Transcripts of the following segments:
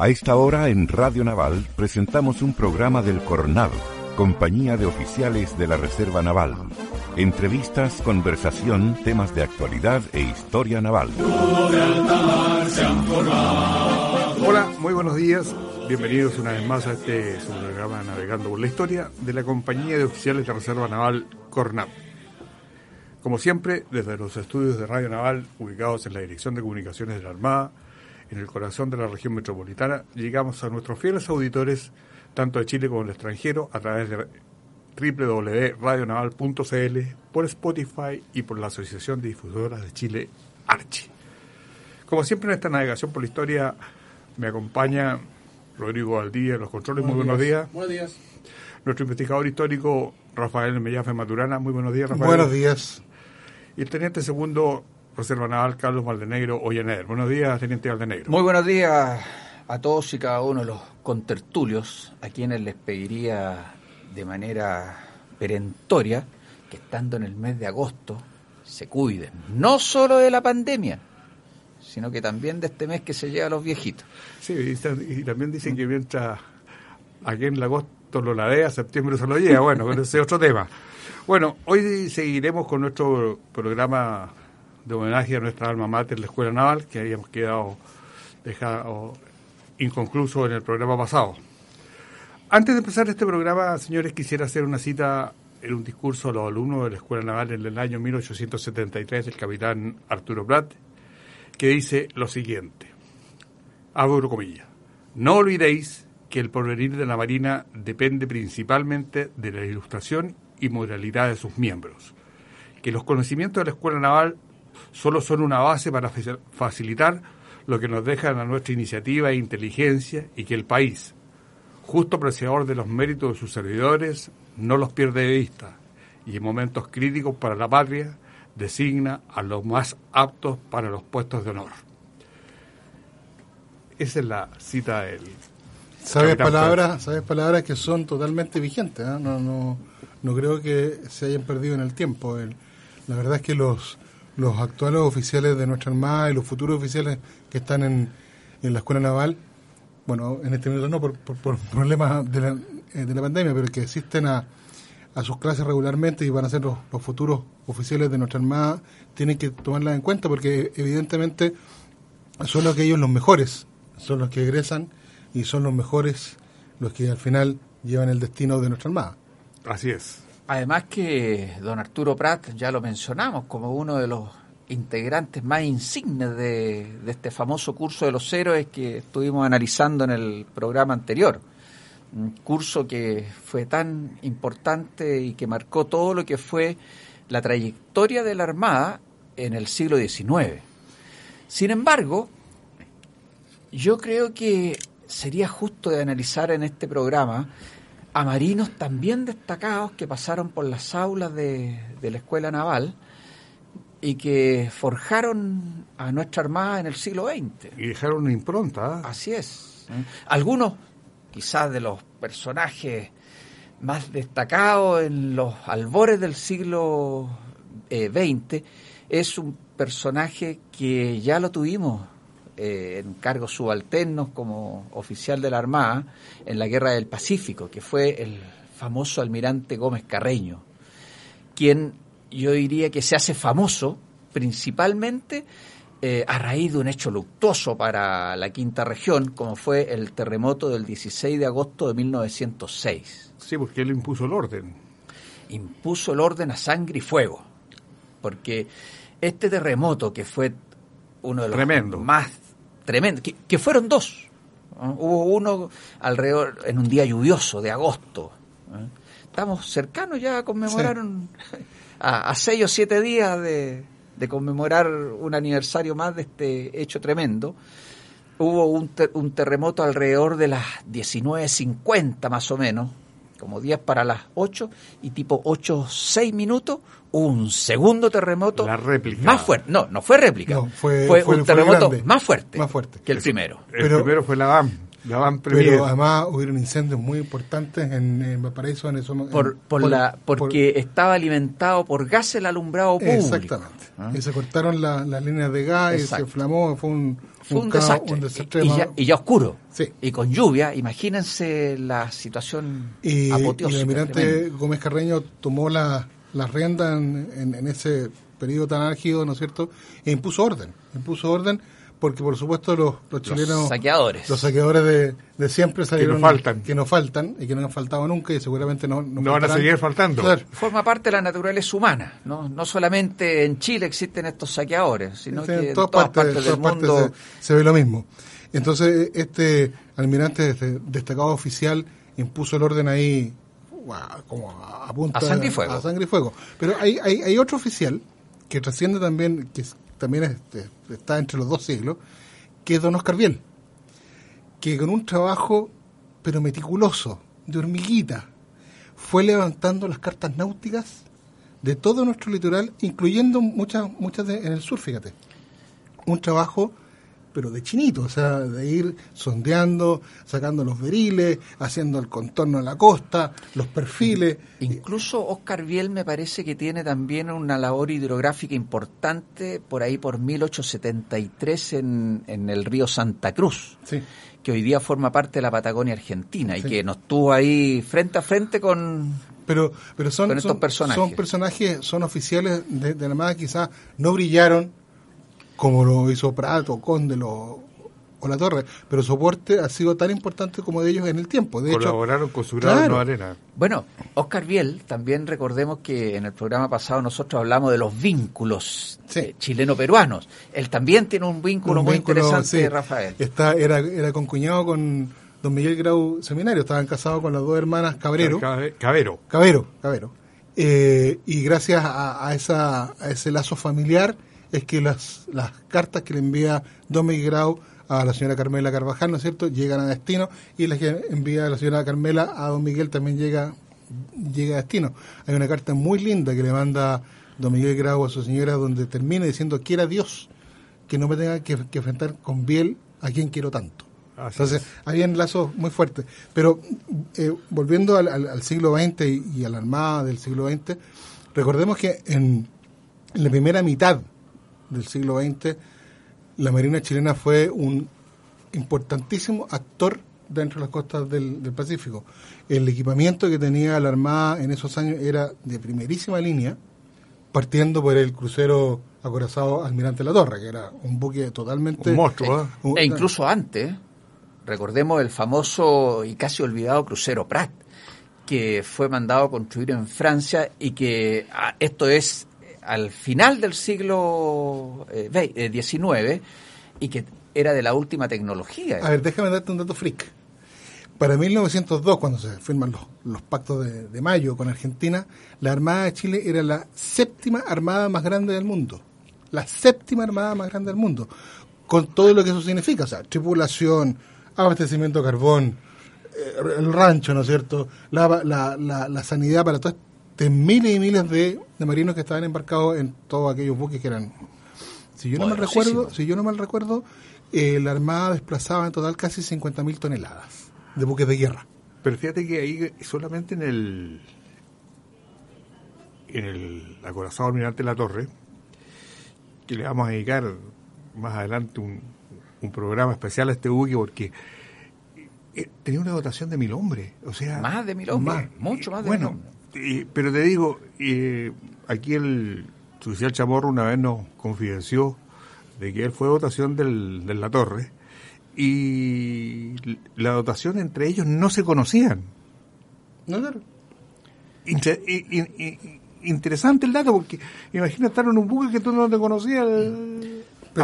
A esta hora en Radio Naval presentamos un programa del Cornado, compañía de oficiales de la Reserva Naval. Entrevistas, conversación, temas de actualidad e historia naval. Hola, muy buenos días. Bienvenidos una vez más a este programa Navegando por la Historia de la compañía de oficiales de Reserva Naval Cornado. Como siempre, desde los estudios de Radio Naval, ubicados en la Dirección de Comunicaciones de la Armada, en el corazón de la región metropolitana, llegamos a nuestros fieles auditores, tanto de Chile como del extranjero, a través de www.radionaval.cl, por Spotify y por la Asociación de Difusoras de Chile, Archi. Como siempre en esta navegación por la historia, me acompaña Rodrigo Valdía los controles. Muy buenos días. Buenos días. Nuestro investigador histórico, Rafael Mellafe Maturana. Muy buenos días, Rafael. Buenos días. Y el teniente segundo, Reserva Naval, Carlos Valdenegro Ollaneder. Buenos días, teniente Valdenegro. Muy buenos días a todos y cada uno de los contertulios, a quienes les pediría de manera perentoria que estando en el mes de agosto se cuiden, no solo de la pandemia, sino que también de este mes que se lleva a los viejitos. Sí, y, también dicen que mientras aquí en el agosto lo ladea, septiembre se lo lleva. Bueno, ese es otro tema. Bueno, hoy seguiremos con nuestro programa de homenaje a nuestra alma mater, la Escuela Naval, que habíamos quedado dejado inconcluso en el programa pasado. Antes de empezar este programa, señores, quisiera hacer una cita en un discurso a los alumnos de la Escuela Naval en el año 1873 del capitán Arturo Prat, que dice lo siguiente, abro comillas, no olvidéis que el porvenir de la Marina depende principalmente de la ilustración y moralidad de sus miembros, que los conocimientos de la Escuela Naval solo son una base para facilitar lo que nos dejan a nuestra iniciativa e inteligencia y que el país, justo apreciador de los méritos de sus servidores, no los pierde de vista y en momentos críticos para la patria designa a los más aptos para los puestos de honor. Esa es la cita del... ¿Sabes palabras, sabes palabras que son totalmente vigentes? ¿eh? No, no, no creo que se hayan perdido en el tiempo. El, la verdad es que los, los actuales oficiales de nuestra Armada y los futuros oficiales que están en, en la Escuela Naval, bueno, en este momento no por, por, por problemas de la, eh, de la pandemia, pero que asisten a, a sus clases regularmente y van a ser los, los, futuros oficiales de nuestra Armada, tienen que tomarlas en cuenta porque evidentemente son aquellos los mejores, son los que egresan y son los mejores los que al final llevan el destino de nuestra Armada. Así es. Además que don Arturo Prat, ya lo mencionamos, como uno de los integrantes más insignes de, este famoso curso de los héroes que estuvimos analizando en el programa anterior. Un curso que fue tan importante y que marcó todo lo que fue la trayectoria de la Armada en el siglo XIX. Sin embargo, yo creo que sería justo de analizar en este programa a marinos también destacados que pasaron por las aulas de, de la Escuela Naval y que forjaron a nuestra Armada en el siglo XX. Y dejaron una impronta. ¿eh? Así es. Algunos, quizás de los personajes más destacados en los albores del siglo eh, XX, es un personaje que ya lo tuvimos eh, en cargos subalternos como oficial de la Armada en la Guerra del Pacífico, que fue el famoso almirante Gómez Carreño, quien yo diría que se hace famoso principalmente eh, a raíz de un hecho luctuoso para la quinta región, como fue el terremoto del 16 de agosto de 1906. Sí, porque él impuso el orden. Impuso el orden a sangre y fuego, porque este terremoto que fue uno de los Tremendo. más tremendos, que, que, fueron dos, ¿no? hubo uno alrededor en un día lluvioso de agosto. Estamos cercanos ya a conmemorar sí. un, a, a, seis o siete días de, de, conmemorar un aniversario más de este hecho tremendo. hubo un, un terremoto alrededor de las 19.50 más o menos, como 10 para las 8, y tipo 8, 6 minutos, un segundo terremoto La réplica. más fuerte. No, no fue réplica. No, fue- fue, fue- un fue terremoto grande. más fuerte, Más fuerte. que el primero. El Pero- primero fue la BAM, la BAM Premier. Pero además hubieron incendios muy importantes en, en Valparaíso. En eso, Por, por la, porque estaba alimentado por gas el alumbrado público. Exactamente. ¿Ah? Y se cortaron la- las líneas de gas y se inflamó. Fue un, Fue un, caos, desastre. un desastre y, ya, y ya oscuro. Sí. Y con lluvia, imagínense la situación Y, y el almirante. Gómez Carreño tomó la, la rienda en, en- en ese periodo tan álgido, ¿no es cierto? E impuso orden. Impuso orden porque, por supuesto, los, los chilenos. saqueadores. Los saqueadores de, de siempre salieron. faltan. Que no faltan y que no han faltado nunca y seguramente no. No van a seguir faltando. Claro. Forma parte de la naturaleza humana. No, no solamente en Chile existen estos saqueadores, sino que en todas todas partes, del todas partes mundo. se, se ve lo mismo. Entonces, este almirante este destacado oficial impuso el orden ahí como a, a punta A sangre y fuego. a sangre y fuego. Pero hay, hay, hay otro oficial que trasciende también, que también está entre los dos siglos, que es don Oscar Biel, que con un trabajo, pero meticuloso, de hormiguita, fue levantando las cartas náuticas de todo nuestro litoral, incluyendo muchas muchas de- en el sur, fíjate. Un trabajo, pero de chinito, o sea, de ir sondeando, sacando los veriles, haciendo el contorno de la costa, los perfiles. Incluso Oscar Biel me parece que tiene también una labor hidrográfica importante por ahí por 1873 en, en el río Santa Cruz, Sí. que hoy día forma parte de la Patagonia Argentina y que nos tuvo ahí frente a frente con... Pero, pero son, son, personajes. son personajes, son oficiales de, de la quizás no brillaron como lo hizo Prato, Conde lo- o La Torre, pero su aporte ha sido tan importante como de ellos en el tiempo. De hecho, Colaboraron con su grado Claro. arena. Bueno, Oscar Biel, también recordemos que en el programa pasado nosotros hablamos de los vínculos Sí. eh, chileno-peruanos. Él también tiene un vínculo un muy vínculo, interesante, sí. Rafael. Está, era, era concuñado con don Miguel Grau Seminario, estaban casados con las dos hermanas Cabrero. Cabe- Cabero. Cabero, Cabero. Eh, y gracias a, a esa, a ese lazo familiar es que las, las cartas que le envía Don Miguel Grau a la señora Carmela Carvajal, ¿no es cierto?, llegan a destino y las que envía la señora Carmela a Don Miguel también llega, llega a destino. Hay una carta muy linda que le manda Don Miguel Grau a su señora donde termina diciendo, quiera Dios que no me tenga que, que enfrentar con Biel a quien quiero tanto. Así Entonces, habían lazos muy fuertes. Pero eh, volviendo al, al- al siglo XX y, y a la Armada del siglo XX, recordemos que en, en la primera mitad del siglo XX, la Marina chilena fue un importantísimo actor dentro de las costas del, del Pacífico. El equipamiento que tenía la Armada en esos años era de primerísima línea, partiendo por el crucero acorazado Almirante La Torre, que era un buque totalmente... Un monstruo, ¿eh? un- E incluso antes, recordemos el famoso y casi olvidado crucero Prat, que fue mandado a construir en Francia y que ah, esto es al final del siglo eh, ve- eh, XIX y que era de la última tecnología. A ver, déjame darte un dato freak. Para 1902, cuando se firman los, los pactos de, de mayo con Argentina, la Armada de Chile era la séptima armada más grande del mundo. La séptima armada más grande del mundo. Con todo lo que eso significa. O sea, tripulación, abastecimiento de carbón, eh, el rancho, ¿no es cierto? La, la, la, sanidad para todos este miles y miles de, de marinos que estaban embarcados en todos aquellos buques que eran si yo no mal recuerdo, si yo no mal recuerdo, eh, la Armada desplazaba en total casi 50.000 toneladas de buques de guerra. Pero fíjate que ahí solamente en el en el acorazado almirante La Torre, que le vamos a dedicar más adelante un, un programa especial a este buque porque eh, tenía una dotación de mil hombres, o sea, Más de mil hombres, mucho más de bueno, mil hombres. Eh, pero te digo, eh, aquí el oficial Chamorro una vez nos confidenció de que él fue dotación del, de la torre y la dotación entre ellos no se conocían. No, claro. Inter- interesante el dato porque imagina estar en un buque que tú no te conocías.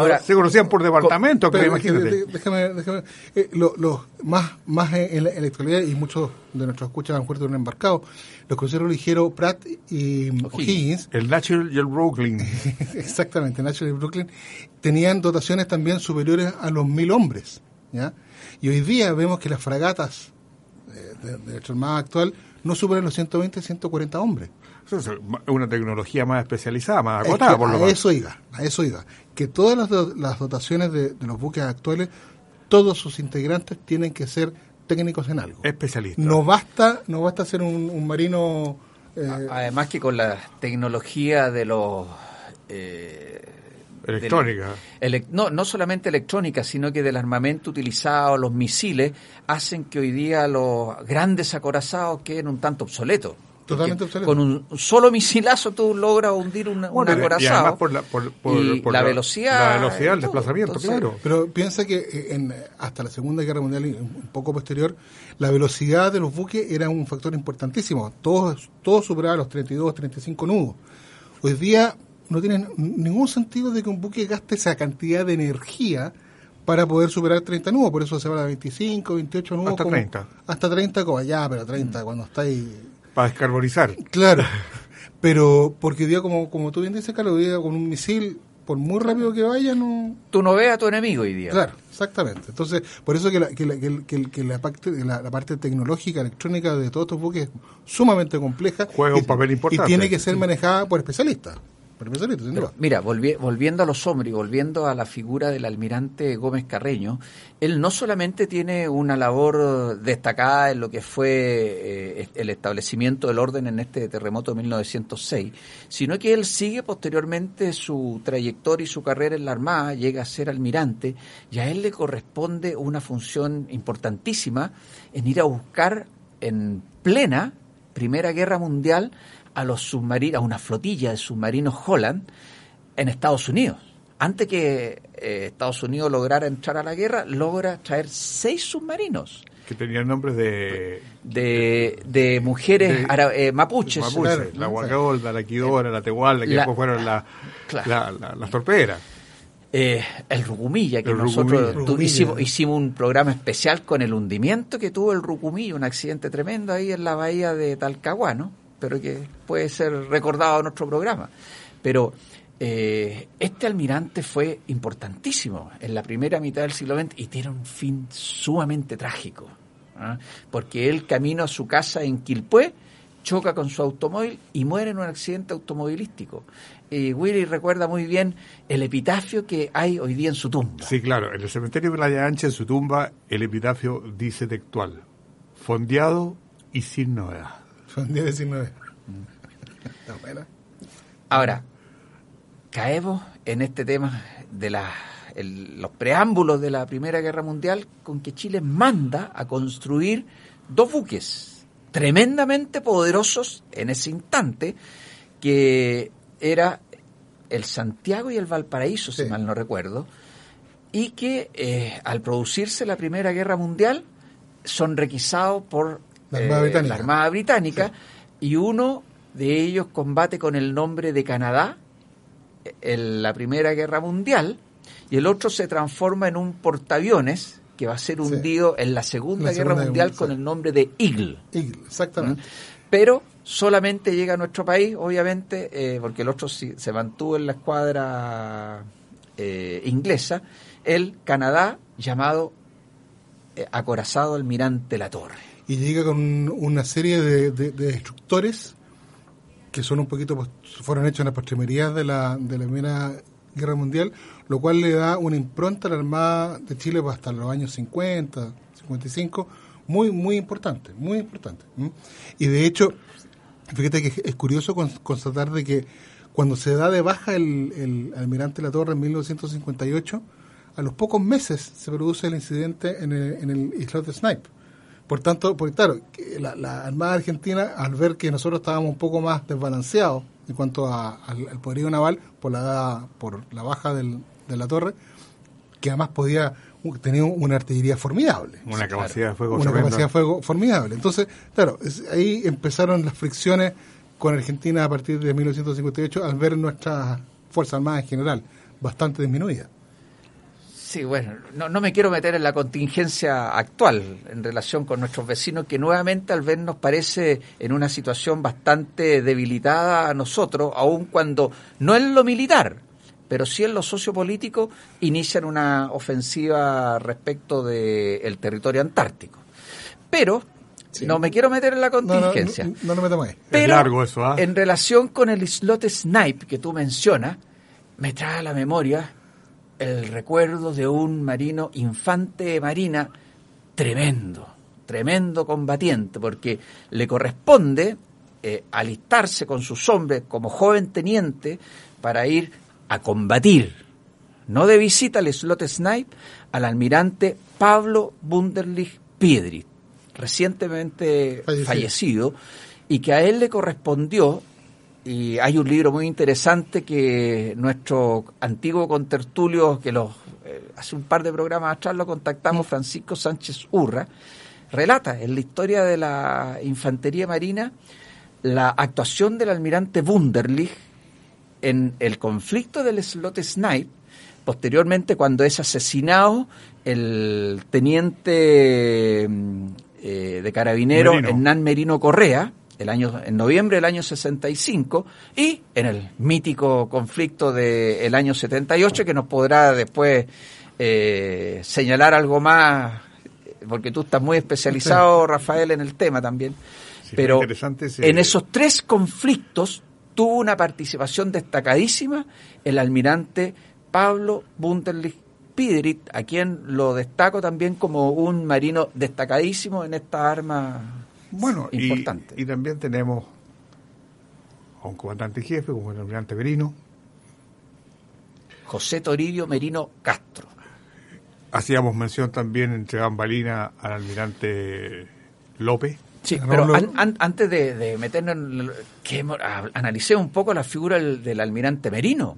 Pero- Ahora, se conocían por departamento, pero, imagínate. déjame, déjame. eh, lo- los más, más en la, en la actualidad, y muchos de nuestros escuchas han muerto en un embarcado, los cruceros ligeros Pratt y O'Higgins, El Natural y el Brooklyn. exactamente, National y Brooklyn, tenían dotaciones también superiores a los mil hombres. ¿ya? Y hoy día vemos que las fragatas eh, de, de nuestra Armada actual no superan los 120, 140 hombres. Eso es una tecnología más especializada, más acotada, por lo A eso iba, a eso iba. Que todas las, do- las dotaciones de, de los buques actuales, todos sus integrantes tienen que ser técnicos en algo. Especialista. No basta, no basta ser un, un marino eh, Además que con la tecnología de los... eh, Electrónica. no, no solamente electrónica, sino que del armamento utilizado, los misiles, hacen que hoy día los grandes acorazados queden un tanto obsoletos. Totalmente Porque obsoletos. Con un solo misilazo tú logras hundir un, un Bueno, y- y acorazado. además por la- por- por- y por la, la- velocidad. la velocidad todo. desplazamiento, Entonces, claro. Pero piensa que eh, en, hasta la Segunda Guerra Mundial y un poco posterior, la velocidad de los buques era un factor importantísimo. Todos, todos superaban los 32, 35 nudos. Hoy día no tiene ningún sentido de que un buque gaste esa cantidad de energía para poder superar 30 nudos. Por eso se va a 25, 28 nudos. Hasta como- 30. Hasta 30, como ya, pero 30 cuando estáis... Para descarbonizar. Claro. Pero porque hoy día, como, como tú bien dices, Carlos, hoy día con un misil, por muy rápido que vaya, no... Tú no ves a tu enemigo hoy día. Claro, exactamente. Entonces, por eso que la, que la, que el- que la parte, la, la parte tecnológica, electrónica de todos estos buques es sumamente compleja. Juega y- un papel importante. Y tiene que ser manejada por especialistas. Pero, mira, volvi- volviendo a los hombres y volviendo a la figura del almirante Gómez Carreño, él no solamente tiene una labor destacada en lo que fue eh, el establecimiento del orden en este terremoto de 1906, sino que él sigue posteriormente su trayectoria y su carrera en la Armada, llega a ser almirante, y a él le corresponde una función importantísima en ir a buscar en plena Primera Guerra Mundial a los submarinos, a una flotilla de submarinos Holland en Estados Unidos. Antes que eh, Estados Unidos lograra entrar a la guerra, logra traer seis submarinos Que tenían nombres de. de, de mujeres De- ara- eh, mapuches. Mapuche, claro, la ¿no? Huacagolda, la Quidora, la Tehualda, que La- después fueron la, Claro. la- la- las torpederas. Eh, el Rucumilla, que El nosotros Rucumilla. tu- Rucumilla. hicimos, hicimos un programa especial con el hundimiento que tuvo el Rucumilla, un accidente tremendo ahí en la bahía de Talcahuano, pero que puede ser recordado en nuestro programa. Pero eh, este almirante fue importantísimo en la primera mitad del siglo XX y tiene un fin sumamente trágico, ¿ah? porque él camino a su casa en Quilpué choca con su automóvil y muere en un accidente automovilístico. Y Willy recuerda muy bien el epitafio que hay hoy día en su tumba. Sí, claro. En el cementerio de Playa Ancha, en su tumba, el epitafio dice textual: fondeado y sin novedad. Son 10, 19. Está buena. Ahora, caemos en este tema de la- el- los preámbulos de la Primera Guerra Mundial con que Chile manda a construir dos buques tremendamente poderosos en ese instante, que era el Santiago y el Valparaíso, si mal no recuerdo, y que eh, al producirse la Primera Guerra Mundial son requisados por La Armada eh, Británica. la Armada Británica y uno de ellos combate con el nombre de Canadá en la Primera Guerra Mundial y el otro se transforma en un portaaviones que va a ser Sí. hundido en la Segunda La Guerra Segunda Mundial Guerra con el nombre de Eagle. Eagle, exactamente. Pero solamente llega a nuestro país, obviamente, eh, porque el otro sí- se mantuvo en la escuadra eh, inglesa, el Canadá llamado eh, acorazado almirante La Torre. Y llega con una serie de, de- de destructores que son un poquito fueron hechos en las postrimerías de la, de la Primera Guerra Mundial, lo cual le da una impronta a la Armada de Chile pues, hasta los años 50, 55, muy, muy importante, muy importante. Y de hecho, fíjate que es curioso cons- constatar de que cuando se da de baja el, el almirante La Torre en 1958, a los pocos meses se produce el incidente en el, en el islote Snipe. Por tanto, porque claro, la, la Armada Argentina, al ver que nosotros estábamos un poco más desbalanceados en cuanto a- al, al poderío naval por la por la baja del- de la torre, que además podía tenía una artillería formidable Una capacidad de fuego una capacidad de fuego formidable. Entonces, claro, es- ahí empezaron las fricciones con Argentina a partir de 1958 al ver nuestras Fuerzas Armadas en general bastante disminuidas. Sí, bueno, no, no me quiero meter en la contingencia actual en relación con nuestros vecinos, que nuevamente al ver nos parece en una situación bastante debilitada a nosotros, aun cuando no en lo militar, pero sí en lo sociopolítico inician una ofensiva respecto del territorio antártico. Pero no me quiero meter en la contingencia. No, no, me ahí. Pero largo eso, ¿ah? en relación con el islote Snipe que tú mencionas, me trae a la memoria el recuerdo de un marino, infante de marina, tremendo, tremendo combatiente, porque le corresponde eh, alistarse con sus hombres como joven teniente para ir a combatir, no de visita al slot Snipe, al almirante Pablo Bunderlich Piedri, recientemente fallecido. y que a él le correspondió, y hay un libro muy interesante que nuestro antiguo contertulio, que los, eh, hace un par de programas atrás lo contactamos. Francisco Sánchez Urra, relata en la historia de la infantería marina la actuación del almirante Wunderlich en el conflicto del slot Snipe, posteriormente cuando es asesinado el teniente mm, eh, de carabinero Hernán Merino Correa, el año, en noviembre del año 65, y en el mítico conflicto del año 78, que nos podrá después eh, señalar algo más, porque tú estás muy especializado, Rafael, en el tema también. Pero en esos tres conflictos tuvo una participación destacadísima el almirante Pablo Bunderlich Piderit, a quien lo destaco también como un marino destacadísimo en esta arma bueno, importante. Y, también tenemos a un comandante jefe como el almirante Merino. José Toribio Merino Castro. Hacíamos mención también entre bambalinas al almirante López. Sí, pero antes de, meternos en que analicé un poco la figura del, almirante Merino,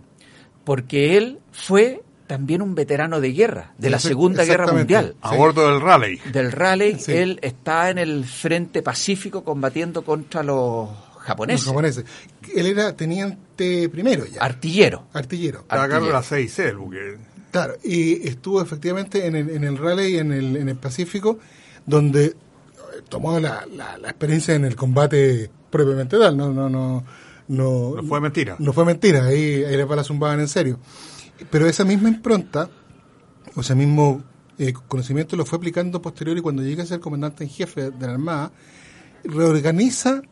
porque él fue también un veterano de guerra, de la Segunda Guerra Mundial. A bordo del Raleigh. Del Raleigh, él está en el frente pacífico combatiendo contra los japoneses. Los japoneses. Él era teniente primero ya. Artillero. Artillero. Estaba la 6 el buque. Claro, y estuvo efectivamente en el, en el Raleigh, en el, en el Pacífico, donde tomó la, la, experiencia en el combate propiamente tal, no, no, no, no, no fue mentira. No fue mentira, ahí, ahí les zumbaban en serio. Pero esa misma impronta, o ese mismo eh, conocimiento lo fue aplicando posterior y cuando llega a ser comandante en jefe de la Armada, reorganiza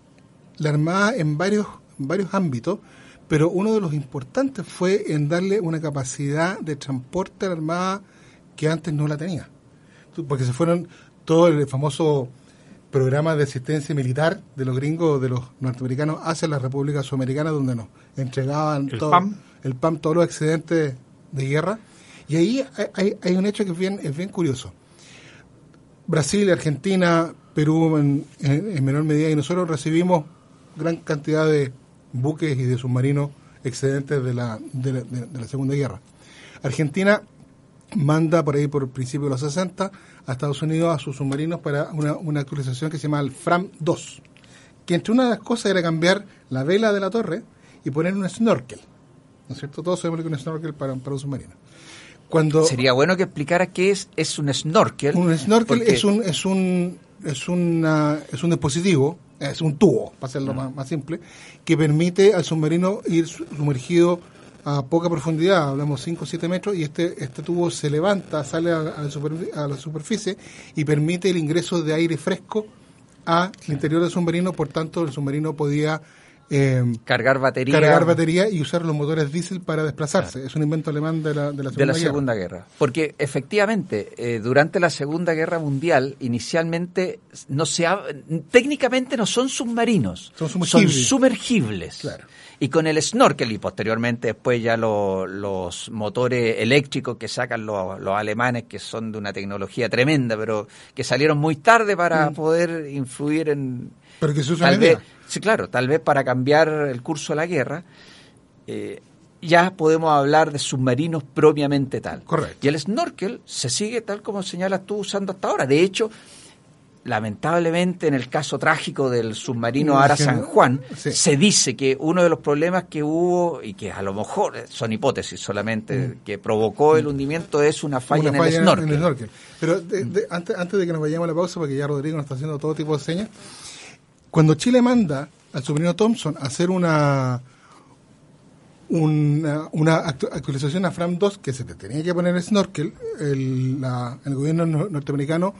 la Armada en varios, varios ámbitos, pero uno de los importantes fue en darle una capacidad de transporte a la Armada que antes no la tenía. Porque se fueron todo el famoso programa de asistencia militar de los gringos, de los norteamericanos, hacia la República Sudamericana, donde nos entregaban el todo, PAM. el PAM, todos los excedentes de guerra. Y ahí hay, un hecho que es bien, es bien curioso. Brasil, Argentina, Perú en, menor medida, y nosotros recibimos gran cantidad de buques y de submarinos excedentes de la, de la Segunda Guerra. Argentina manda por ahí por el principio de los 60 a Estados Unidos a sus submarinos para una, actualización que se llama el FRAM 2, que entre una de las cosas era cambiar la vela de la torre y poner un snorkel. ¿No es cierto? Todos sabemos que un snorkel para, para un submarino. Cuando, Sería bueno que explicara qué es, es un snorkel. Un snorkel es un es un es una, es un dispositivo, es un tubo, para hacerlo más, más simple, que permite al submarino ir sumergido a poca profundidad, hablamos 5 o 7 metros, y este, este tubo se levanta, sale a, la superficie y permite el ingreso de aire fresco al interior del submarino, por tanto el submarino podía eh, cargar batería cargar batería y usar los motores diésel para desplazarse. Es un invento alemán de la, de la, segunda, segunda guerra. Porque efectivamente, eh, durante la Segunda Guerra Mundial, inicialmente no se técnicamente no son submarinos, son sumergibles. Son sumergibles. Claro y con el snorkel y posteriormente después ya los motores eléctricos que sacan los, alemanes que son de una tecnología tremenda pero que salieron muy tarde para mm. poder influir en pero que se tal vez, sí claro tal vez para cambiar el curso de la guerra eh, ya podemos hablar de submarinos propiamente tal. Correcto. Y el snorkel se sigue tal como señalas tú usando hasta ahora. De hecho, lamentablemente en el caso trágico del submarino Ara San Juan, se dice que uno de los problemas que hubo, y que a lo mejor son hipótesis solamente, mm. que provocó el hundimiento es una falla, en, el snorkel. Pero antes, antes de que nos vayamos a la pausa, porque ya Rodrigo nos está haciendo todo tipo de señas, cuando Chile manda al submarino Thompson a hacer una una, una actualización a FRAM 2 que se te tenía que poner snorkel, el, el gobierno norteamericano,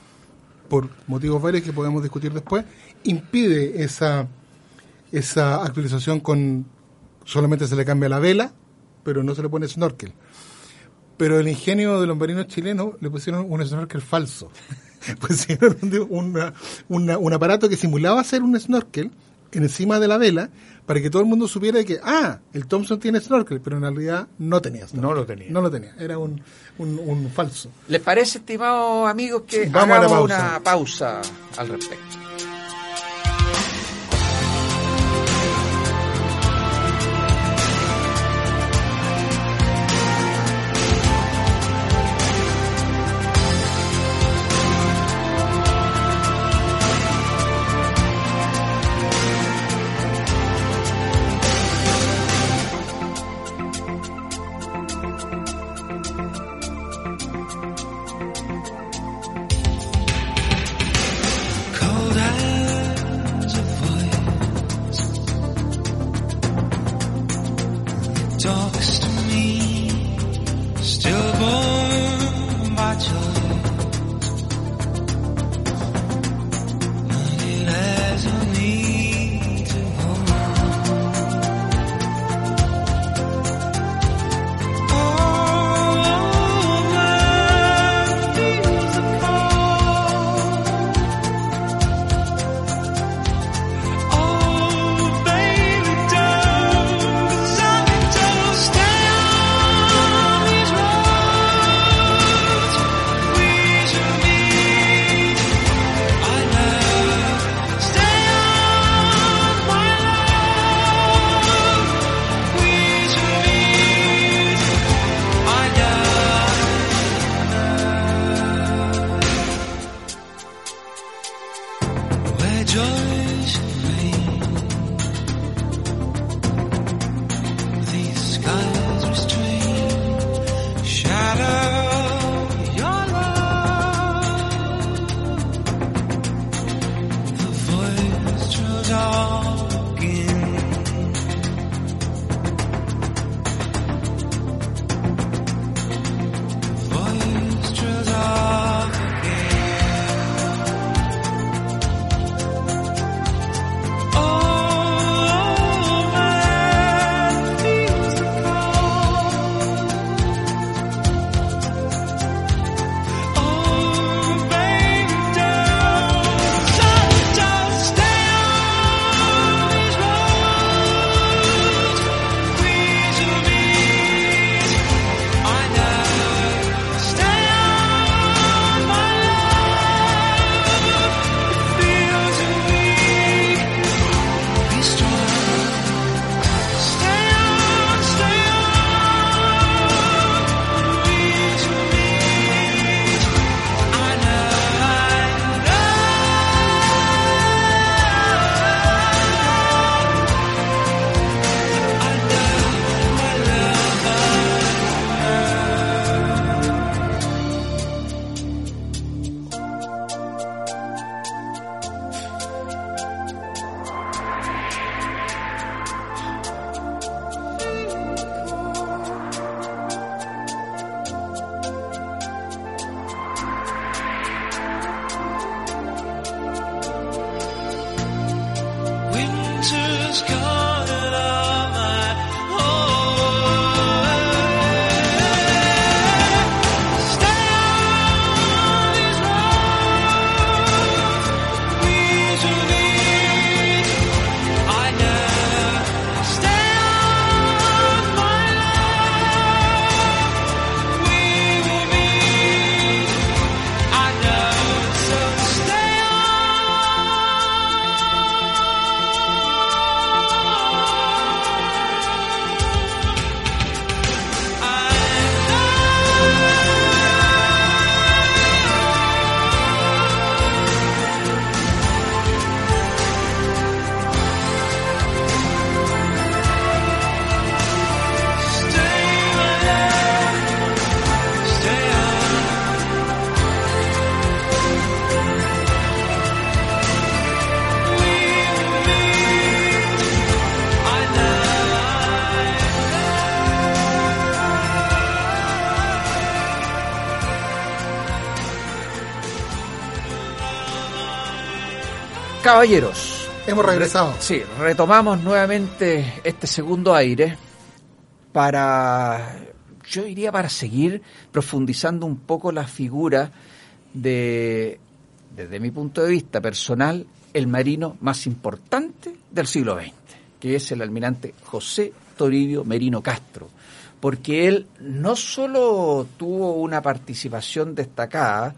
por motivos varios que podemos discutir después, impide esa, esa actualización con solamente se le cambia la vela, pero no se le pone snorkel. Pero el ingenio de los marinos chilenos le pusieron un snorkel falso. pusieron un aparato que simulaba ser un snorkel encima de la vela para que todo el mundo supiera que, ah, el Thompson tiene snorkel, pero en realidad no tenía No lo tenía. No lo tenía, era un, un, falso. ¿Les parece, estimados amigos, que Vamos hagamos una pausa al respecto? Caballeros. Hemos regresado. Sí, retomamos nuevamente este segundo aire para, yo diría, para seguir profundizando un poco la figura de, desde mi punto de vista personal, el marino más importante del siglo XX, que es el almirante José Toribio Merino Castro, porque él no solo tuvo una participación destacada,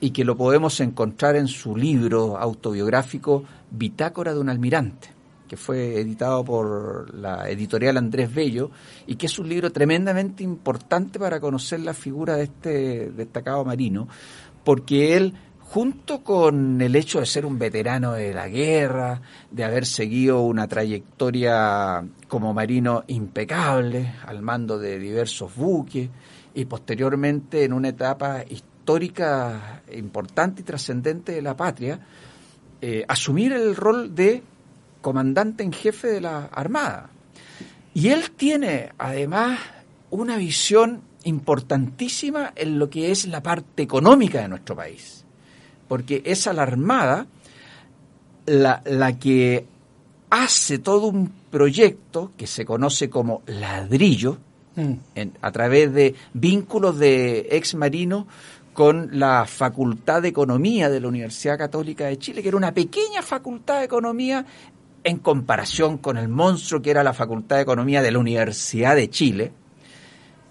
y que lo podemos encontrar en su libro autobiográfico Bitácora de un almirante, que fue editado por la editorial Andrés Bello y que es un libro tremendamente importante para conocer la figura de este destacado marino, porque él junto con el hecho de ser un veterano de la guerra, de haber seguido una trayectoria como marino impecable, al mando de diversos buques, y posteriormente en una etapa histórica importante y trascendente de la patria, eh, asumir el rol de comandante en jefe de la Armada. Y él tiene además una visión importantísima en lo que es la parte económica de nuestro país, porque es a la Armada la, la que hace todo un proyecto que se conoce como ladrillo, mm. en, a través de vínculos de ex marinos con la Facultad de Economía de la Universidad Católica de Chile, que era una pequeña facultad de economía en comparación con el monstruo que era la Facultad de Economía de la Universidad de Chile,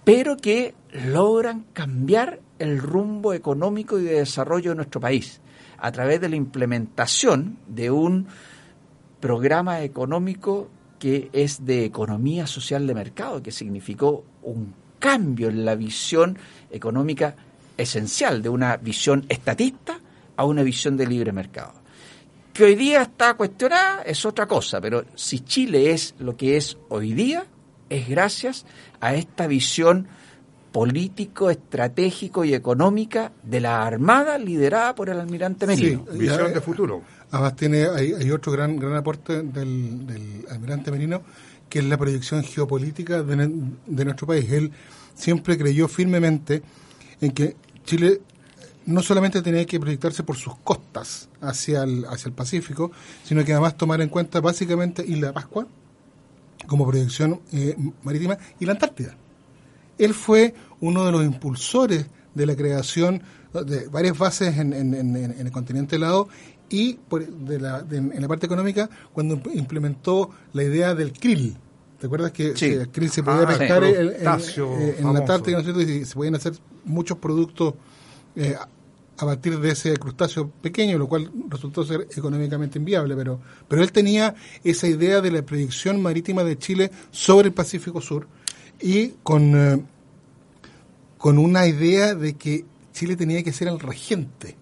pero que logran cambiar el rumbo económico y de desarrollo de nuestro país a través de la implementación de un programa económico que es de economía social de mercado, que significó un cambio en la visión económica esencial de una visión estatista a una visión de libre mercado. Que hoy día está cuestionada es otra cosa, pero si Chile es lo que es hoy día, es gracias a esta visión político, estratégico y económica de la Armada liderada por el almirante Merino. visión de futuro. Además tiene, hay, otro gran, gran aporte del, almirante Merino, que es la proyección geopolítica de, de nuestro país. Él siempre creyó firmemente en que Chile no solamente tenía que proyectarse por sus costas hacia el, hacia el Pacífico, sino que además tomar en cuenta básicamente Isla de Pascua como proyección eh, marítima y la Antártida. Él fue uno de los impulsores de la creación de varias bases en, el continente helado y en la parte económica cuando implementó la idea del krill. ¿Te acuerdas que, el krill se podía ah, pescar en, la Antártida y se podían hacer muchos productos eh, a partir de ese crustáceo pequeño, lo cual resultó ser económicamente inviable, pero, pero él tenía esa idea de la proyección marítima de Chile sobre el Pacífico Sur y con, eh, con una idea de que Chile tenía que ser el regente,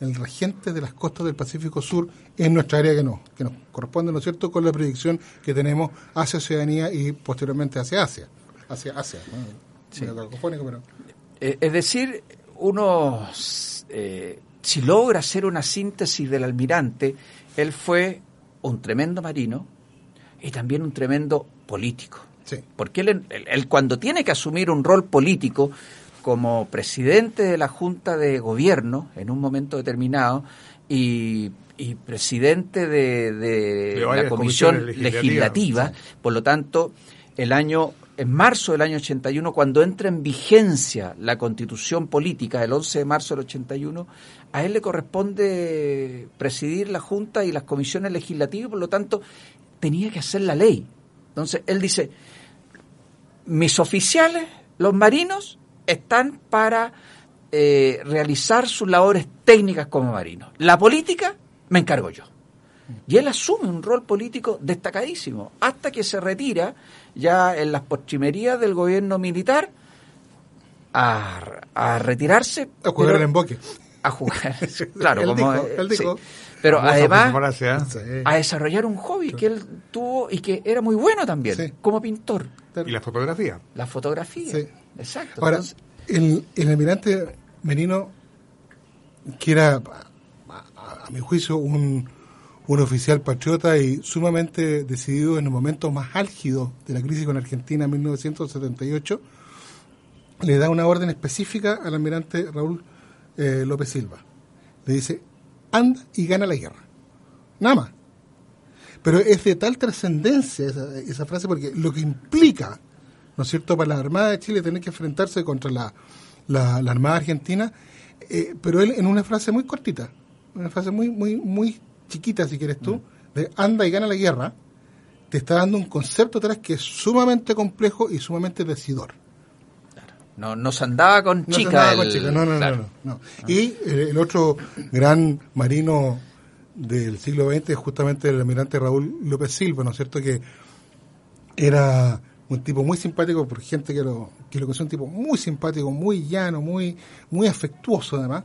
el regente de las costas del Pacífico Sur en nuestra área que no, que nos corresponde, ¿no es cierto?, con la proyección que tenemos hacia Oceanía y posteriormente hacia Asia, hacia Asia. Eh, es decir, uno, eh, si logra hacer una síntesis del almirante, él fue un tremendo marino y también un tremendo político. Porque él, cuando tiene que asumir un rol político como presidente de la Junta de Gobierno en un momento determinado y, presidente de, la Comisión Legislativa, por lo tanto, el año en marzo del año 81, cuando entra en vigencia la constitución política, el 11 de marzo del 81, a él le corresponde presidir la Junta y las comisiones legislativas, por lo tanto, tenía que hacer la ley. Entonces, él dice, mis oficiales, los marinos, están para eh, realizar sus labores técnicas como marinos. La política me encargo yo. Y él asume un rol político destacadísimo, hasta que se retira ya en las postrimerías del gobierno militar a, retirarse. A jugar el emboque. A jugar, claro, como. Pero además, a desarrollar un hobby que él tuvo y que era muy bueno también, como pintor. ¿Y la fotografía? La fotografía, exacto. Ahora, el, el almirante Merino, que era, a mi juicio, un un oficial patriota y sumamente decidido en los momentos más álgidos de la crisis con Argentina en 1978, le da una orden específica al almirante Raúl eh, López Silva. Le dice, anda y gana la guerra. nada más. Pero es de tal trascendencia esa, esa, frase porque lo que implica, ¿no es cierto?, para la Armada de Chile tener que enfrentarse contra la, la, Armada Argentina, eh, pero él en una frase muy cortita, una frase muy, muy, muy chiquita, si quieres tú, mm. de anda y gana la guerra, te está dando un concepto atrás que es sumamente complejo y sumamente decidor. No, no se andaba con chica. No, no, no, no, Y eh, el otro gran marino del siglo XX es justamente el almirante Raúl López Silva, ¿no es cierto? Que era un tipo muy simpático por gente que lo que lo un tipo muy simpático, muy llano, muy muy afectuoso además,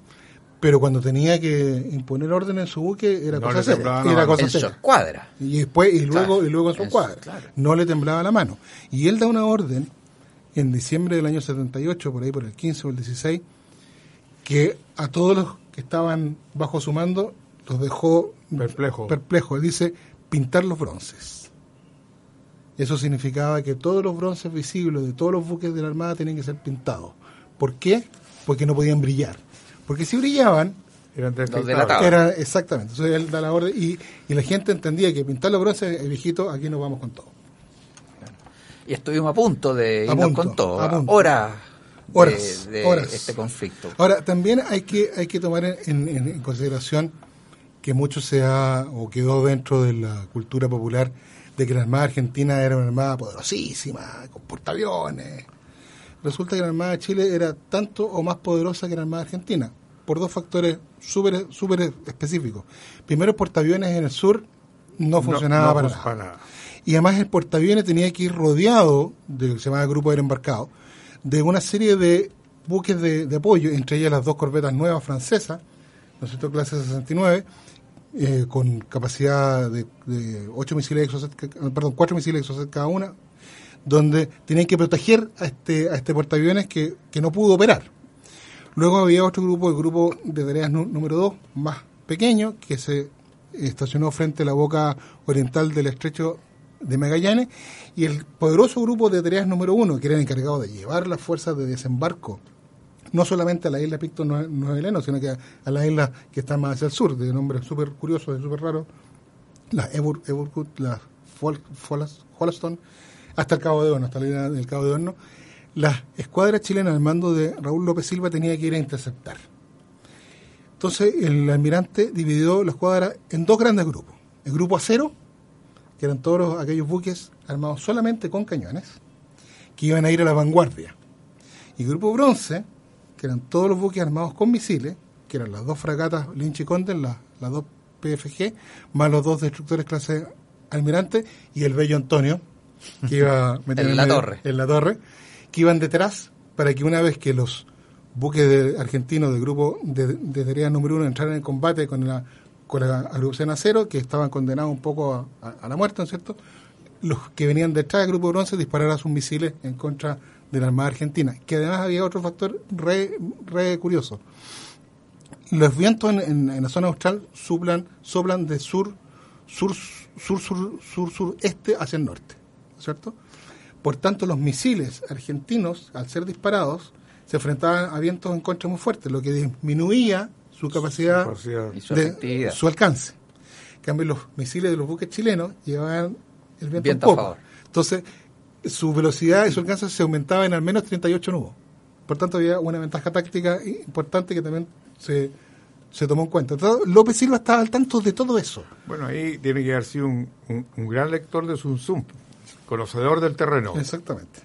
pero cuando tenía que imponer orden en su buque era cosa seria, era cosa en su escuadra. Y después y luego y luego en su escuadra. No le temblaba la mano. Y él da una orden en diciembre del año 78, por ahí por el 15 o el 16, que a todos los que estaban bajo su mando los dejó perplejos. Perplejo. Dice pintar los bronces. Eso significaba que todos los bronces visibles de todos los buques de la Armada tenían que ser pintados. ¿Por qué? Porque no podían brillar. Porque si brillaban, eran era exactamente. Entonces él da la orden y, y la gente entendía que pintar los bronces, el viejito, aquí nos vamos con todo y estuvimos a punto de irnos con todo. Horas, horas de, este conflicto. Ahora, también hay que, hay que tomar en, consideración que mucho se ha o quedó dentro de la cultura popular de que la Armada Argentina era una Armada poderosísima, con portaaviones. Resulta que la Armada de Chile era tanto o más poderosa que la Armada Argentina, por dos factores súper super específicos. Primero, portaaviones en el sur no funcionaba para, nada. para nada y además el portaaviones tenía que ir rodeado, de lo que se llama Grupo Aéreo Embarcado, de una serie de buques de, apoyo, entre ellas las dos corbetas nuevas francesas, ¿no es cierto?, clase 69, eh, con capacidad de, de 8 misiles perdón, 4 misiles Exocet cada una, donde tenían que proteger a este, a este portaaviones que, que no pudo operar. Luego había otro grupo, el grupo de tareas número 2, más pequeño, que se estacionó frente a la boca oriental del estrecho de Magallanes y el poderoso grupo de tareas número uno, que era el encargado de llevar las fuerzas de desembarco, no solamente a la isla Picto Nueva Heleno, sino que a, las islas que están más hacia el sur, de nombre súper curioso súper raro, las Eburkut, las Hollaston, hasta el Cabo de Horno, hasta la isla del Cabo de Horno, las escuadras chilenas al mando de Raúl López Silva tenía que ir a interceptar. Entonces el almirante dividió la escuadra en dos grandes grupos. El grupo acero, que eran todos aquellos buques armados solamente con cañones, que iban a ir a la vanguardia. Y Grupo Bronce, que eran todos los buques armados con misiles, que eran las dos fragatas Lynch y Condon, las, las dos PFG, más los dos destructores clase Almirante y el Bello Antonio, que iba a meter en, la torre. en la torre, que iban detrás para que una vez que los buques argentinos del grupo de, de tarea número uno entraran en combate con la con la agrupación acero, que estaban condenados un poco a, la muerte, ¿no es cierto? Los que venían detrás del Grupo Bronce dispararon sus misiles en contra de la Armada Argentina, que además había otro factor re, re curioso. Los vientos en, la zona austral soplan, soplan de sur, sur, sur, sur, sur, sur, este hacia el norte, ¿cierto? Por tanto, los misiles argentinos, al ser disparados, se enfrentaban a vientos en contra muy fuertes, lo que disminuía su capacidad, y su, de, su alcance. En cambio, los misiles de los buques chilenos llevaban el viento, un poco. Entonces, su velocidad y su alcance se aumentaba en al menos 38 nudos. Por tanto, había una ventaja táctica importante que también se, se tomó en cuenta. Entonces, López Silva estaba al tanto de todo eso. Bueno, ahí tiene que haber sido un, un, gran lector de Sun Tzu, conocedor del terreno. Exactamente.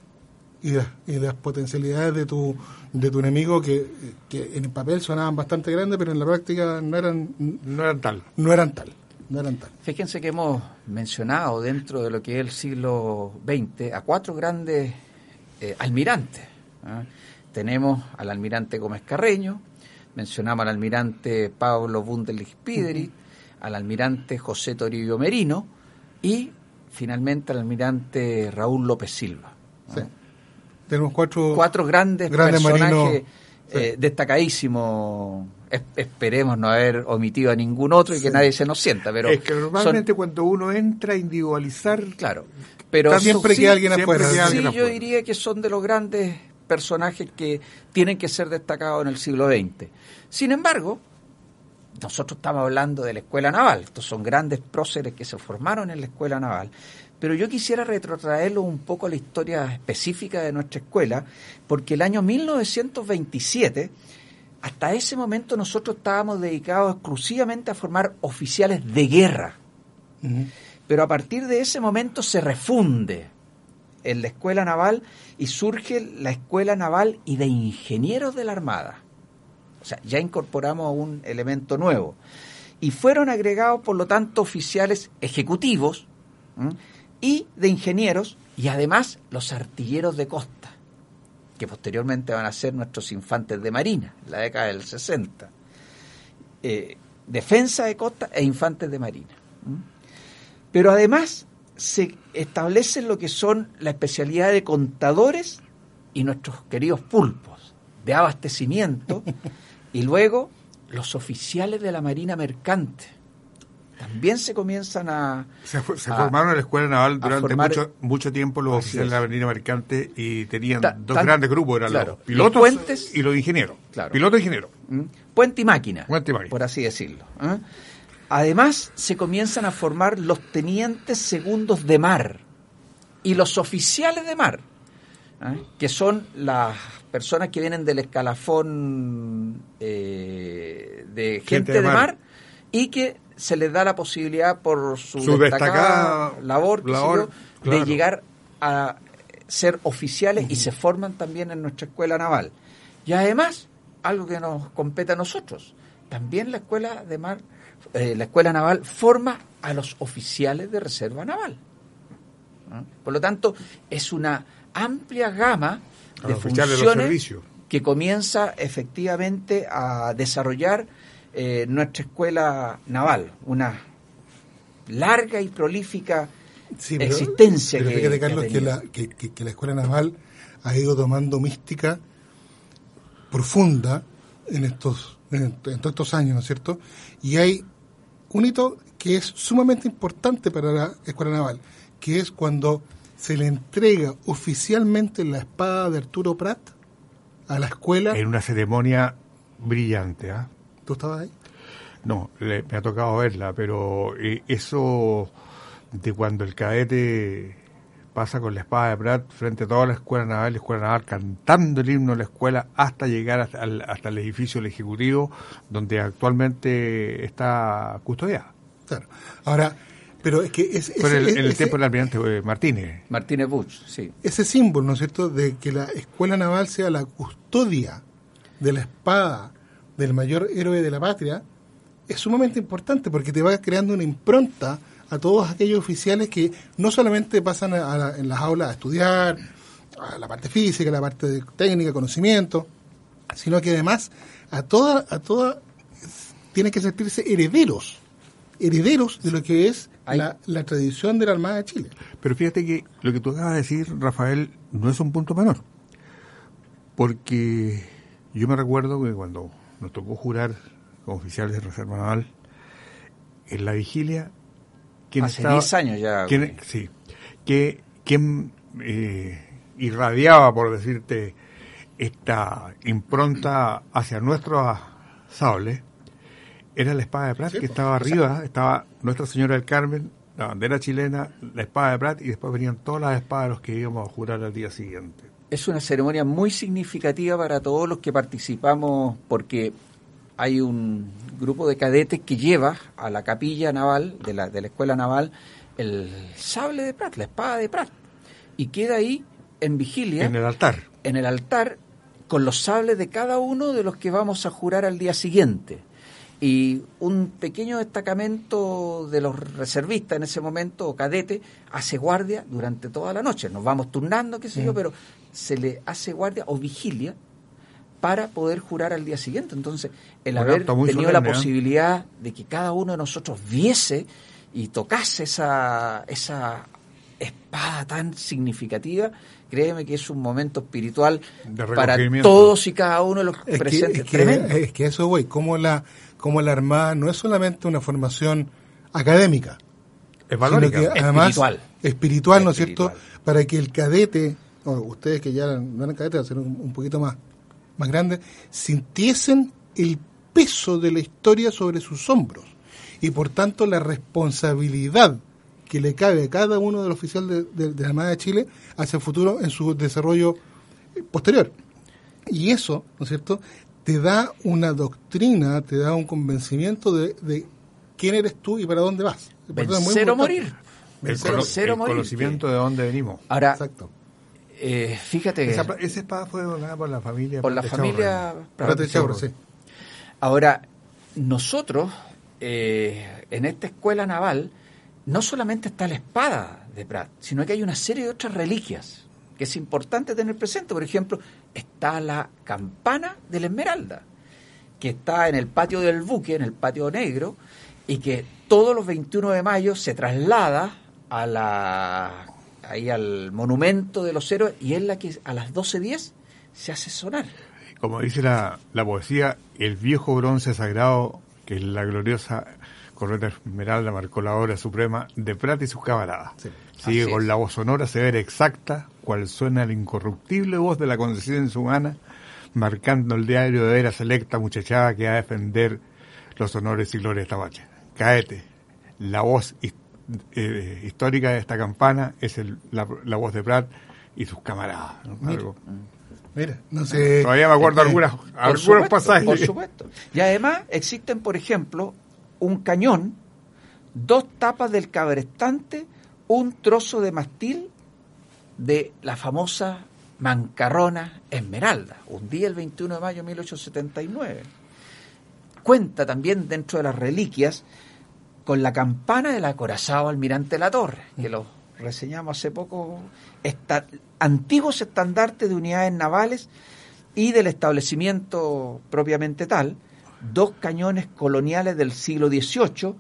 Y, y las potencialidades de tu de tu enemigo que, en el papel sonaban bastante grandes, pero en la práctica no eran no eran tal. No eran tal. No eran tal. Fíjense que hemos mencionado dentro de lo que es el siglo XX a cuatro grandes eh, almirantes. ¿ah? Tenemos al almirante Gómez Carreño, mencionamos al almirante Pablo Bundelich Pideri, al almirante José Toribio Merino y finalmente al almirante Raúl López Silva. Sí. Tenemos cuatro, cuatro grandes, personajes eh, destacadísimos. esperemos no haber omitido a ningún otro y que nadie se nos sienta. Pero es que normalmente cuando uno entra a individualizar. Claro. Pero siempre que alguien afuera. Sí, yo diría que son de los grandes personajes que tienen que ser destacados en el siglo XX. Sin embargo, nosotros estamos hablando de la Escuela Naval, estos son grandes próceres que se formaron en la Escuela Naval, pero yo quisiera retrotraerlo un poco a la historia específica de nuestra escuela, porque el año 1927, hasta ese momento nosotros estábamos dedicados exclusivamente a formar oficiales de guerra, pero a partir de ese momento se refunde en la Escuela Naval y surge la Escuela Naval y de Ingenieros de la Armada. O sea, ya incorporamos un elemento nuevo. Y fueron agregados, por lo tanto, oficiales ejecutivos y de ingenieros y además los artilleros de costa, que posteriormente van a ser nuestros infantes de marina, en la década del 60. Eh, defensa de costa e infantes de marina. Pero además se establecen lo que son la especialidad de contadores y nuestros queridos pulpos de abastecimiento y luego los oficiales de la Marina Mercante. También se comienzan a... Se, formaron en la Escuela Naval durante mucho, mucho tiempo los oficiales de la Marina Mercante y tenían dos grandes grupos, eran los pilotos y los ingenieros. Claro. Piloto e ingeniero. ¿Mm? Puente y máquina, Puente y máquina. por así decirlo. ¿eh? Además, se comienzan a formar los tenientes segundos de mar y los oficiales de mar, ¿eh? que son las personas que vienen del escalafón eh, de gente, de, mar. y que se les da la posibilidad por su, destacada, labor, de llegar a ser oficiales y se forman también en nuestra escuela naval. Y además, algo que nos compete a nosotros, también la escuela de mar eh, la Escuela Naval forma a los oficiales de reserva naval. Por lo tanto, es una amplia gama de funciones que comienza efectivamente a desarrollar eh, nuestra escuela naval, una larga y prolífica existencia. que, Carlos, que, la, que, la escuela naval ha ido tomando mística profunda en estos, en todos estos años, ¿no es cierto? Y hay un hito que es sumamente importante para la Escuela Naval, que es cuando se le entrega oficialmente la espada de Arturo Prat a la escuela. En una ceremonia brillante. ¿ah? ¿Tú estabas ahí? No, me ha tocado verla, pero eh, eso de cuando el cadete pasa con la espada de Prat frente a toda la escuela naval, la escuela naval cantando el himno de la escuela hasta llegar hasta el, hasta el edificio del Ejecutivo donde actualmente está custodiada. Claro. Ahora, pero es que es, Fue en el, tiempo del almirante eh, Martínez. Martínez Buch, sí. Ese símbolo, ¿no es cierto?, de que la escuela naval sea la custodia de la espada del mayor héroe de la patria, es sumamente importante porque te va creando una impronta a todos aquellos oficiales que no solamente pasan en las aulas a estudiar, a la parte física, a la parte de técnica, conocimiento, sino que además a toda, a toda tienen que sentirse herederos, herederos de lo que es la, la, tradición de la Armada de Chile. Pero fíjate que lo que tú acabas de decir, Rafael, no es un punto menor, porque yo me recuerdo que cuando nos tocó jurar como oficiales de Reserva Naval, en la vigilia Hace 10 años ya. sí, que quien eh, irradiaba, por decirte, esta impronta hacia nuestros sables era la espada de Prat, que estaba arriba, estaba Nuestra Señora del Carmen, la bandera chilena, la espada de Prat, y después venían todas las espadas de los que íbamos a jurar al día siguiente. Es una ceremonia muy significativa para todos los que participamos, porque hay un grupo de cadetes que lleva a la capilla naval de la, de la escuela naval el sable de Prat, la espada de Prat, y queda ahí en vigilia. En el altar. En el altar, con los sables de cada uno de los que vamos a jurar al día siguiente. Y un pequeño destacamento de los reservistas en ese momento, o cadete, hace guardia durante toda la noche. Nos vamos turnando, qué sé yo, mm. pero se le hace guardia o vigilia para poder jurar al día siguiente. Entonces, el haber tenido la ¿eh? posibilidad de que cada uno de nosotros viese y tocase esa, esa espada tan significativa, créeme que es un momento espiritual para todos y cada uno de los presentes. es, que, eso, güey, como la, como la Armada no es solamente una formación académica, es valórica, espiritual. espiritual, ¿no es cierto? Para que el cadete, o ustedes que ya no eran cadetes, a ser un poquito más más grandes, sintiesen el peso de la historia sobre sus hombros y por tanto la responsabilidad que le cabe a cada uno de los oficiales de, la Armada de Chile hacia el futuro en su desarrollo eh, posterior. Y eso, ¿no es cierto?, te da una doctrina, te da un convencimiento de, quién eres tú y para dónde vas. Vencer o morir. El, conocimiento de dónde venimos. Ahora, Exacto. Eh, fíjate Esa, esa, espada fue donada por la familia. Por la familia sí. Ahora, nosotros, eh, en esta escuela naval, no solamente está la espada de Prat, sino que hay una serie de otras reliquias que es importante tener presente. Por ejemplo, está la campana de la Esmeralda, que está en el patio del buque, en el patio negro, y que todos los 21 de mayo se traslada a la ahí al monumento de los héroes y es la que a las 12.10 se hace sonar. Como dice la, la poesía, el viejo bronce sagrado, que es la gloriosa Correta Esmeralda marcó la obra suprema de Prat y sus camaradas. Sigue con la voz sonora severa exacta, cual suena la incorruptible voz de la conciencia humana, marcando el diario de vera selecta muchachada que va a defender los honores y glorias de esta bacha. Caete, la voz eh, histórica de esta campana es la, voz de Prat y sus camaradas. Mira, no sé. Todavía me acuerdo este, algunas, algunos pasajes. Por supuesto. Y además existen, por ejemplo, un cañón, dos tapas del cabrestante, un trozo de mastil de la famosa mancarrona Esmeralda, un día el 21 de mayo de 1879. Cuenta también dentro de las reliquias con la campana del acorazado almirante La Torre, que lo reseñamos hace poco, antiguos estandartes de unidades navales y del establecimiento propiamente tal, dos cañones coloniales del siglo XVIII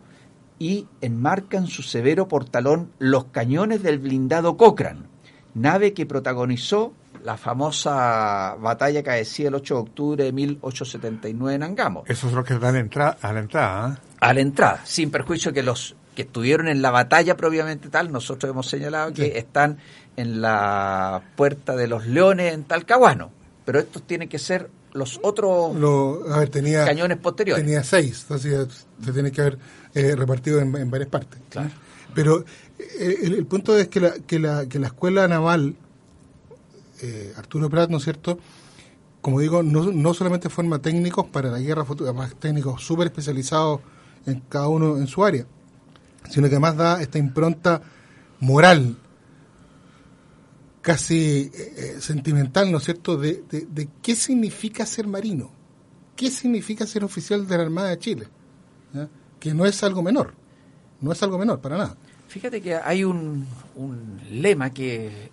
y enmarcan su severo portalón los cañones del blindado Cochrane, nave que protagonizó la famosa batalla que decía el 8 de octubre de 1879 en Angamo. Esos son los que están a la entrada. ¿eh? A la entrada, sin perjuicio que los que estuvieron en la batalla propiamente tal, nosotros hemos señalado que están en la puerta de los leones en Talcahuano, pero estos tienen que ser los otros tenía, cañones posteriores. Tenía seis, entonces se tiene que haber eh, repartido en, varias partes. Pero eh, el, punto es que la, que la, que la escuela naval, eh, Arturo Prat, ¿no es cierto?, como digo, no, no solamente forma técnicos para la guerra futura, más técnicos súper especializados en cada uno en su área, sino que además da esta impronta moral casi eh, eh, sentimental, ¿no es cierto?, de, de, qué significa ser marino, qué significa ser oficial de la Armada de Chile, que no es algo menor, no es algo menor para nada. Fíjate que hay un, un lema que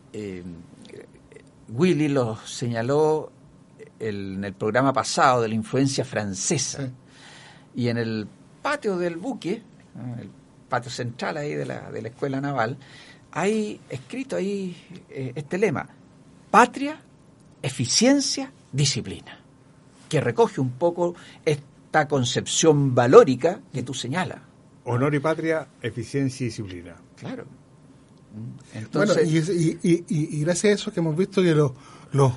Willy lo señaló en el programa pasado de la influencia francesa, y en el patio del buque, el patio central ahí de la, de la escuela naval, hay escrito ahí eh, este lema, patria, eficiencia, disciplina, que recoge un poco esta concepción valórica que tú señalas. Honor y patria, eficiencia y disciplina. Claro. Entonces, bueno, y, gracias a eso que hemos visto que los, los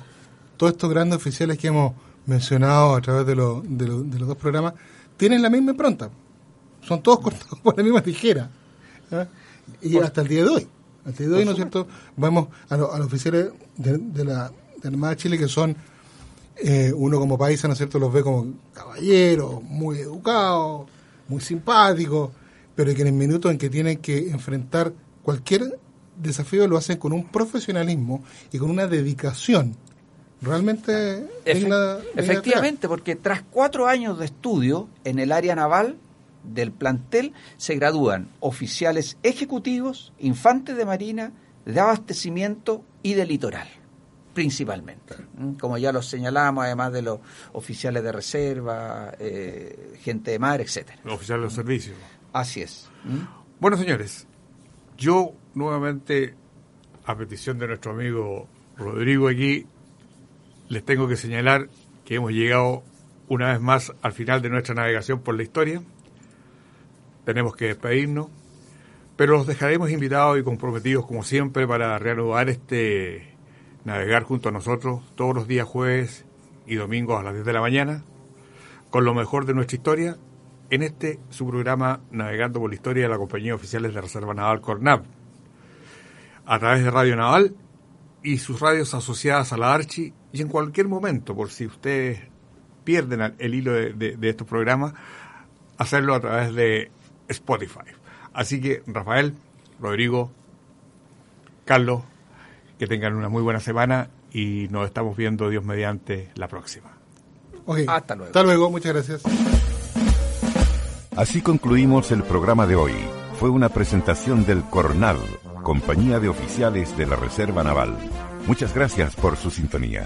todos estos grandes oficiales que hemos mencionado a través de, los de, los dos programas tienen la misma impronta. Son todos cortados por la misma tijera. ¿eh? Y hasta el día de hoy. Hasta el día de hoy, ¿no es cierto? Vamos a, los oficiales de, la, Armada de Chile que son, eh, uno como paisa, ¿no es cierto?, los ve como caballeros, muy educados, muy simpáticos, pero que en el minuto en que tienen que enfrentar cualquier desafío lo hacen con un profesionalismo y con una dedicación realmente efectivamente porque tras cuatro años de estudio en el área naval del plantel se gradúan oficiales ejecutivos, infantes de marina, de abastecimiento y de litoral, principalmente. Como ya lo señalamos, además de los oficiales de reserva, eh, gente de mar, etcétera. Los oficiales de servicio. Así es. Bueno, señores, yo nuevamente, a petición de nuestro amigo Rodrigo aquí, les tengo que señalar que hemos llegado una vez más al final de nuestra navegación por la historia tenemos que despedirnos, pero los dejaremos invitados y comprometidos como siempre para reanudar este navegar junto a nosotros todos los días jueves y domingos a las 10 de la mañana. con lo mejor de nuestra historia en este su programa Navegando por la Historia de la Compañía Oficiales de Reserva Naval Cornav, a través de Radio Naval y sus radios asociadas a la Archi y en cualquier momento, por si ustedes pierden el hilo de, estos programas, hacerlo a través de Spotify. Así que, Rafael, Rodrigo, Carlos, que tengan una muy buena semana y nos estamos viendo, Dios mediante, la próxima. Hasta luego. Hasta luego, muchas gracias. Así concluimos el programa de hoy. Fue una presentación del Cornal, Compañía de Oficiales de la Reserva Naval. Muchas gracias por su sintonía.